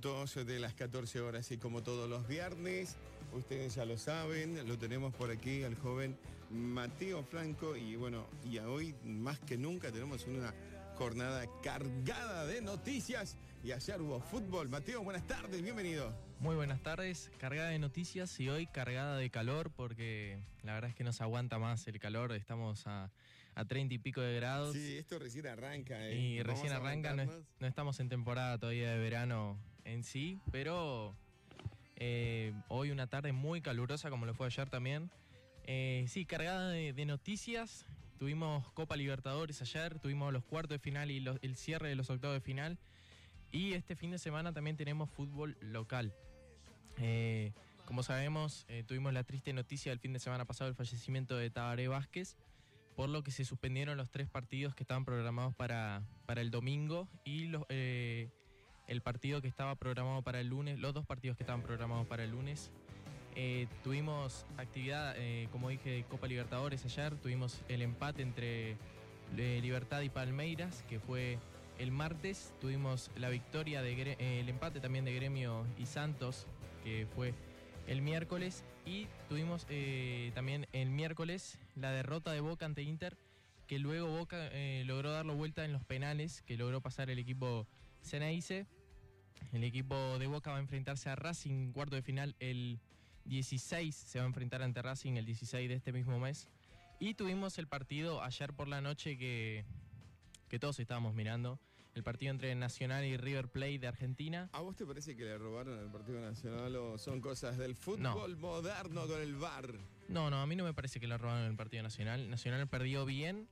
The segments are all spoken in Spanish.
59 minutos de las 14 horas y como todos los viernes, ustedes ya lo saben, lo tenemos por aquí al joven Mateo Franco y bueno, y hoy más que nunca tenemos una jornada cargada de noticias y ayer hubo fútbol. Mateo, buenas tardes, bienvenido. Muy buenas tardes, cargada de noticias y hoy cargada de calor porque la verdad es que no se aguanta más el calor, estamos a, a 30 y pico de grados. Sí, esto recién arranca. ¿eh? Y recién arranca, no, estamos en temporada todavía de verano en sí, pero eh, hoy una tarde muy calurosa como lo fue ayer también. Eh, sí, cargada de, noticias, Tuvimos Copa Libertadores ayer, tuvimos los cuartos de final y el cierre de los octavos de final. Y este fin de semana también tenemos fútbol local. Eh, como sabemos, tuvimos la triste noticia del fin de semana pasado del fallecimiento de Tabaré Vázquez, por lo que se suspendieron los tres partidos que estaban programados para, para el domingo y los, el partido que estaba programado para el lunes, los dos partidos que estaban programados para el lunes eh, tuvimos actividad, eh, como dije, de Copa Libertadores ayer. Tuvimos el empate entre eh, Libertad y Palmeiras, que fue el martes. Tuvimos la victoria, de, el empate también de Gremio y Santos, que fue el miércoles. Y tuvimos también el miércoles la derrota de Boca ante Inter, que luego Boca logró darlo vuelta en los penales, que logró pasar el equipo Ceneice. El equipo de Boca va a enfrentarse a Racing cuarto de final el 16 se va a enfrentar ante Racing el 16 de este mismo mes. Y tuvimos el partido ayer por la noche que, que todos estábamos mirando. El partido entre Nacional y River Plate de Argentina. ¿A vos te parece que le robaron al Partido Nacional o son cosas del fútbol moderno con el VAR? No, no, a mí no me parece que le robaron al Partido Nacional. Nacional perdió bien.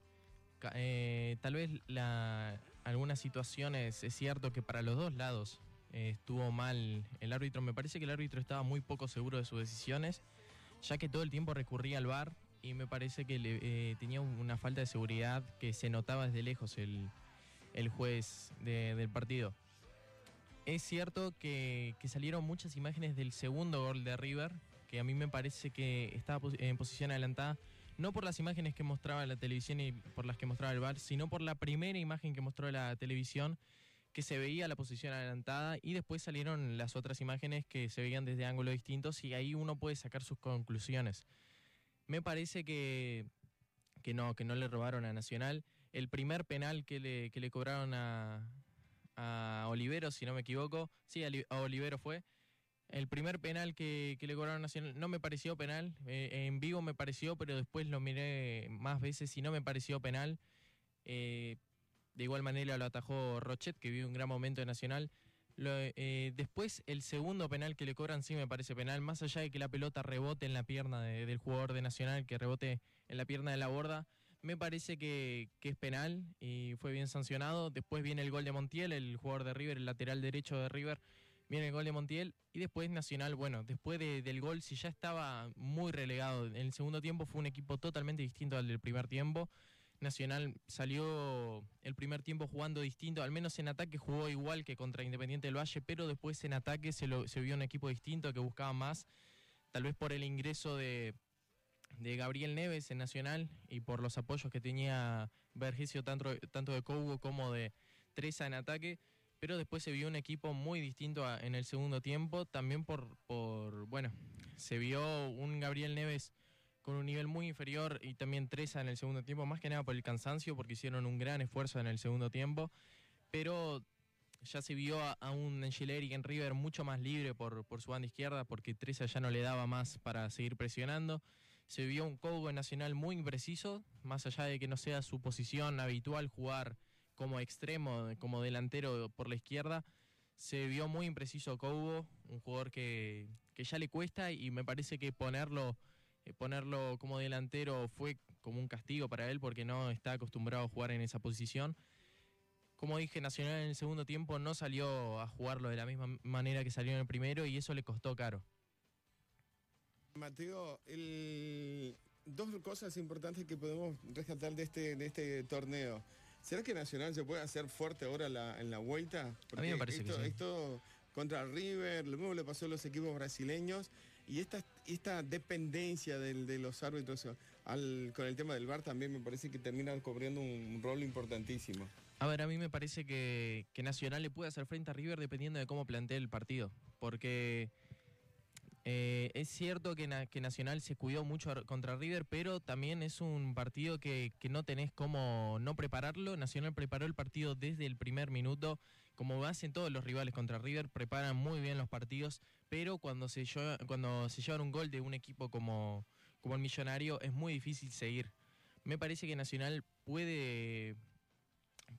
Eh, tal vez la, algunas situaciones, es cierto que para los dos lados eh, estuvo mal el árbitro. Me parece que el árbitro estaba muy poco seguro de sus decisiones, ya que todo el tiempo recurría al VAR y me parece que eh, tenía una falta de seguridad que se notaba desde lejos el, juez del partido. Es cierto que, salieron muchas imágenes del segundo gol de River, que a mí me parece que estaba en posición adelantada, no por las imágenes que mostraba la televisión y por las que mostraba el VAR, sino por la primera imagen que mostró la televisión que se veía la posición adelantada y después salieron las otras imágenes que se veían desde ángulos distintos y ahí uno puede sacar sus conclusiones. Me parece que, que no, que no le robaron a Nacional. El primer penal que le, que le cobraron a, a Olivero, si no me equivoco, sí, a Olivero fue. El primer penal que, que le cobraron a Nacional no me pareció penal. Eh, en vivo me pareció, pero después lo miré más veces y no me pareció penal. Eh, de igual manera lo atajó Rochet, que vive un gran momento de Nacional. Eh, después, el segundo penal que le cobran sí me parece penal, más allá de que la pelota rebote en la pierna del jugador de Nacional, que rebote en la pierna de la borda, me parece que, es penal y fue bien sancionado. Después viene el gol de Montiel, el jugador de River, el lateral derecho de River, viene el gol de Montiel y después Nacional, bueno, después del gol, si ya estaba muy relegado en el segundo tiempo, fue un equipo totalmente distinto al del primer tiempo. Nacional salió el primer tiempo jugando distinto, al menos en ataque jugó igual que contra Independiente del Valle, pero después en ataque se, lo, se vio un equipo distinto que buscaba más, tal vez por el ingreso de, Gabriel Neves en Nacional y por los apoyos que tenía Vergesio tanto, de Cougo como de Treza en ataque, pero después se vio un equipo muy distinto en el segundo tiempo, también por, por, bueno, se vio un Gabriel Neves con un nivel muy inferior y también Treza en el segundo tiempo, más que nada por el cansancio, porque hicieron un gran esfuerzo en el segundo tiempo, pero ya se vio a, un Angeleri en River mucho más libre por, por su banda izquierda, porque Treza ya no le daba más para seguir presionando. Se vio un Cogo Nacional muy impreciso, más allá de que no sea su posición habitual jugar como extremo, como delantero por la izquierda. Se vio muy impreciso Cobo, un jugador que, que ya le cuesta y me parece que ponerlo eh, ponerlo como delantero fue como un castigo para él porque no está acostumbrado a jugar en esa posición. Como dije, Nacional en el segundo tiempo no salió a jugarlo de la misma manera que salió en el primero y eso le costó caro. Mateo, dos cosas importantes que podemos rescatar de este, de este torneo. ¿Será que Nacional se puede hacer fuerte ahora en la vuelta? a mí me parece que sí. esto contra River, lo mismo le pasó a los equipos brasileños y esta, esta dependencia de los árbitros con el tema del VAR también me parece que termina cubriendo un rol importantísimo. A ver, a mí me parece que, que Nacional le puede hacer frente a River dependiendo de cómo plantee el partido. Porque eh, es cierto que, na- que Nacional se cuidó mucho contra River, pero también es un partido que, no tenés cómo no prepararlo. Nacional preparó el partido desde el primer minuto, como hacen todos los rivales contra River, preparan muy bien los partidos, pero cuando se, lleva- llevan un gol de un equipo como, como el Millonario es muy difícil seguir. Me parece que Nacional puede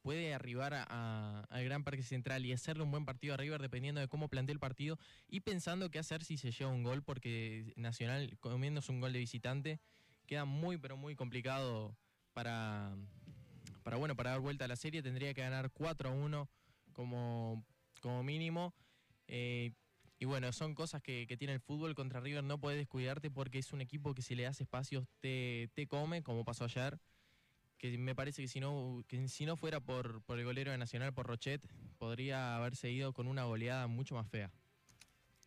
puede arribar a- a- al Gran Parque Central y hacerle un buen partido a River dependiendo de cómo plantee el partido y pensando qué hacer si se lleva un gol, porque Nacional comiéndose un gol de visitante queda muy pero muy complicado para, para bueno para dar vuelta a la serie, tendría que ganar 4 a 1 como, como mínimo. eh, y bueno, son cosas que, que tiene el fútbol. Contra River, no puedes descuidarte porque es un equipo que si le das espacios te, te come, como pasó ayer que me parece que si no, que si no fuera por, por el golero de Nacional, por Rochet, podría haberse ido con una goleada mucho más fea.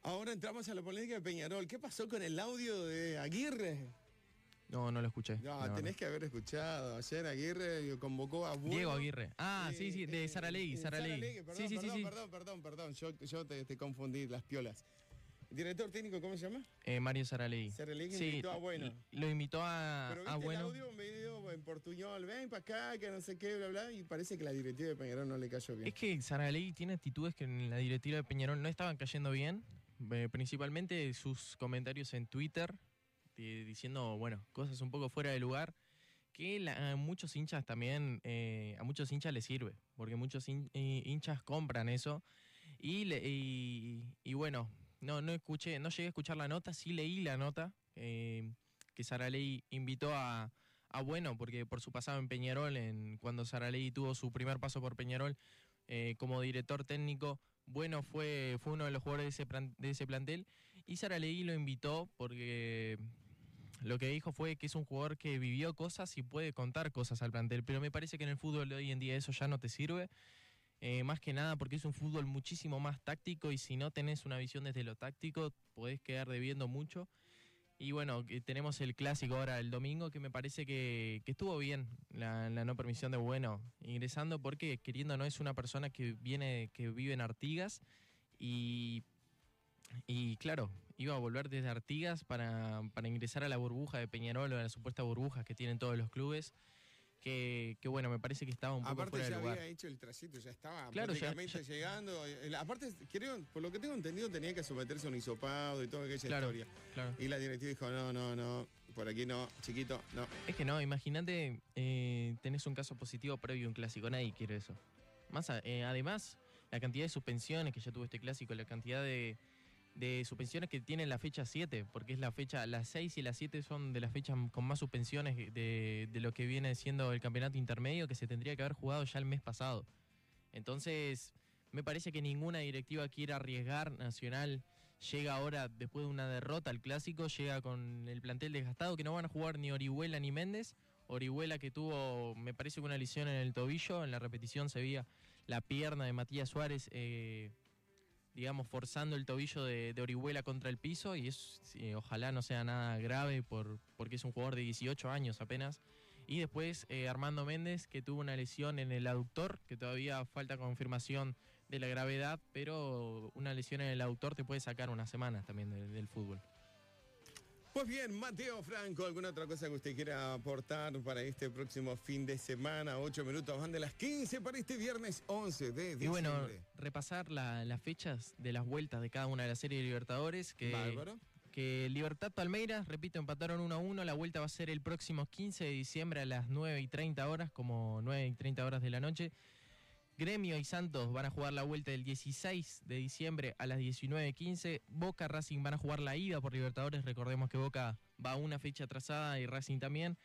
Ahora entramos a la polémica de Peñarol. ¿Qué pasó con el audio de Aguirre? No, no lo escuché. No, tenés que haber escuchado. Ayer Aguirre convocó a Bueno. Diego Aguirre. Ah, sí, sí, de eh, Saralegui, eh, Saralegui. Perdón, Sí, sí, sí, perdón, sí. perdón, perdón, perdón. Yo, yo te, te confundí las piolas. ¿Director técnico cómo se llama? Eh, Mario Saralegui. Saralegui Sí, invitó a Bueno. lo invitó a, Pero a viste el Bueno. audio medio en portuñol, ven para acá, que no sé qué, bla, bla, y parece que la directiva de Peñarol no le cayó bien. Es que Saralegui tiene actitudes que en la directiva de Peñarol no estaban cayendo bien, eh, principalmente sus comentarios en Twitter, di- diciendo, bueno, cosas un poco fuera de lugar, que la- a muchos hinchas también, eh, a muchos hinchas les sirve, porque muchos hin- eh, hinchas compran eso, y, le- y, y bueno, no, no escuché, no llegué a escuchar la nota, sí leí la nota, eh, que Saralegui invitó a, Bueno, porque por su pasado en Peñarol, en, cuando Saralegui tuvo su primer paso por Peñarol, eh, como director técnico. Bueno fue, fue uno de los jugadores de ese, de ese plantel y Saralegui lo invitó porque lo que dijo fue que es un jugador que vivió cosas y puede contar cosas al plantel, pero me parece que en el fútbol de hoy en día eso ya no te sirve. Eh, más que nada porque es un fútbol muchísimo más táctico y si no tenés una visión desde lo táctico podés quedar debiendo mucho. Y bueno, tenemos el clásico ahora el domingo, que me parece que, que estuvo bien la, la no permisión de Bueno ingresando, porque queriendo no es una persona que viene, que vive en Artigas y, y claro, iba a volver desde Artigas para, para ingresar a la burbuja de Peñarol o a la supuesta burbuja que tienen todos los clubes. Que, que bueno, me parece que estaba un poco Aparte fuera de ya lugar. había hecho el trayecto, ya estaba Claro, ya- llegando. El- Aparte, creo, por lo que tengo entendido, tenía que someterse a un hisopado y toda aquella Claro. historia. Claro. Y la directiva dijo, no, no, no, por aquí no, chiquito, no. Es que no, imagínate, eh, tenés un caso positivo previo a un clásico, nadie quiere eso. Más a- eh, además, la cantidad de suspensiones que ya tuvo este clásico, la cantidad de, de suspensiones que tiene la fecha 7, porque es la fecha, las 6 y las 7 son de las fechas con más suspensiones de, de lo que viene siendo el campeonato intermedio que se tendría que haber jugado ya el mes pasado. Entonces, me parece que ninguna directiva quiere arriesgar Nacional. Llega ahora, después de una derrota al clásico, llega con el plantel desgastado que no van a jugar ni Orihuela ni Méndez. Orihuela que tuvo, me parece que una lesión en el tobillo, en la repetición se veía la pierna de Matías Suárez, eh, digamos, forzando el tobillo de, de Orihuela contra el piso y es, sí, ojalá no sea nada grave por, porque es un jugador de 18 años apenas. Y después eh, Armando Méndez, que tuvo una lesión en el aductor, que todavía falta confirmación de la gravedad, pero una lesión en el aductor te puede sacar unas semanas también de- del fútbol. Pues bien, Mateo Franco, ¿alguna otra cosa que usted quiera aportar para este próximo fin de semana? Ocho minutos van de las 15 para este viernes 11 de diciembre. Y bueno, repasar la- las fechas de las vueltas de cada una de las series de Libertadores, que, Bárbaro. que Libertad Palmeiras, repito, empataron 1 a 1, la vuelta va a ser el próximo 15 de diciembre a las 9 y 30 horas, como 9 y 30 horas de la noche. Gremio y Santos van a jugar la vuelta el 16 de diciembre a las 19.15. Boca Racing van a jugar la ida por Libertadores. Recordemos que Boca va a una fecha atrasada y Racing también.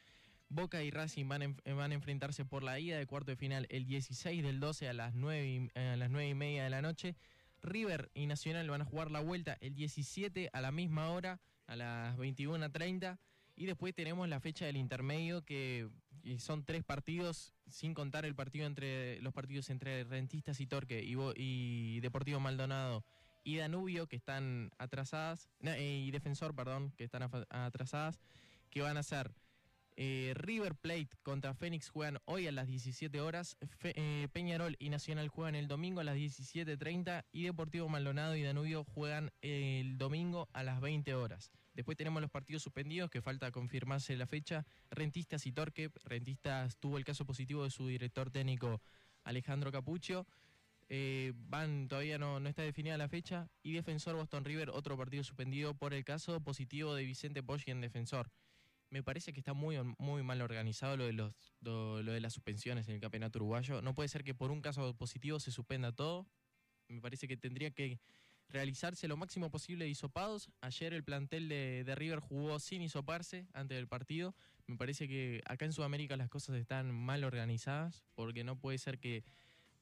Boca y Racing van a, enfrentarse por la ida de cuarto de final el 16 del 12 a las 9 y, a las 9 y media de la noche. River y Nacional van a jugar la vuelta el 17 a la misma hora, a las 21.30. Y después tenemos la fecha del intermedio, que y son tres partidos, sin contar el partido entre los partidos entre Rentistas y Torque y, Deportivo Maldonado y Danubio, que están atrasadas, y Defensor, perdón, que están atrasadas, que van a ser Eh, River Plate contra Fénix juegan hoy a las 17 horas. Eh, Peñarol y Nacional juegan el domingo a las 17.30 y Deportivo Maldonado y Danubio juegan el domingo a las 20 horas. Después tenemos los partidos suspendidos que falta confirmarse la fecha. Rentistas y Torque. Rentistas tuvo el caso positivo de su director técnico Alejandro Capuccio. Eh, van, todavía no, no, está definida la fecha. Y Defensor Boston River, otro partido suspendido por el caso positivo de Vicente Poggi en Defensor me parece que está muy, muy mal organizado lo de, los, lo, de las suspensiones en el campeonato uruguayo. No puede ser que por un caso positivo se suspenda todo. Me parece que tendría que realizarse lo máximo posible de hisopados. Ayer el plantel de, de, River jugó sin hisoparse antes del partido. Me parece que acá en Sudamérica las cosas están mal organizadas porque no puede ser que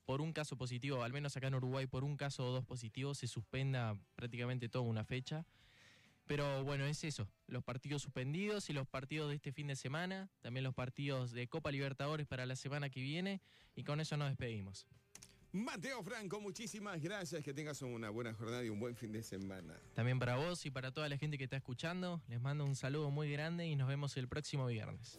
por un caso positivo, al menos acá en Uruguay, por un caso o dos positivos se suspenda prácticamente toda una fecha. Pero bueno, es eso, los partidos suspendidos y los partidos de este fin de semana, también los partidos de Copa Libertadores para la semana que viene y con eso nos despedimos. Mateo Franco, muchísimas gracias, que tengas una buena jornada y un buen fin de semana. También para vos y para toda la gente que está escuchando, les mando un saludo muy grande y nos vemos el próximo viernes.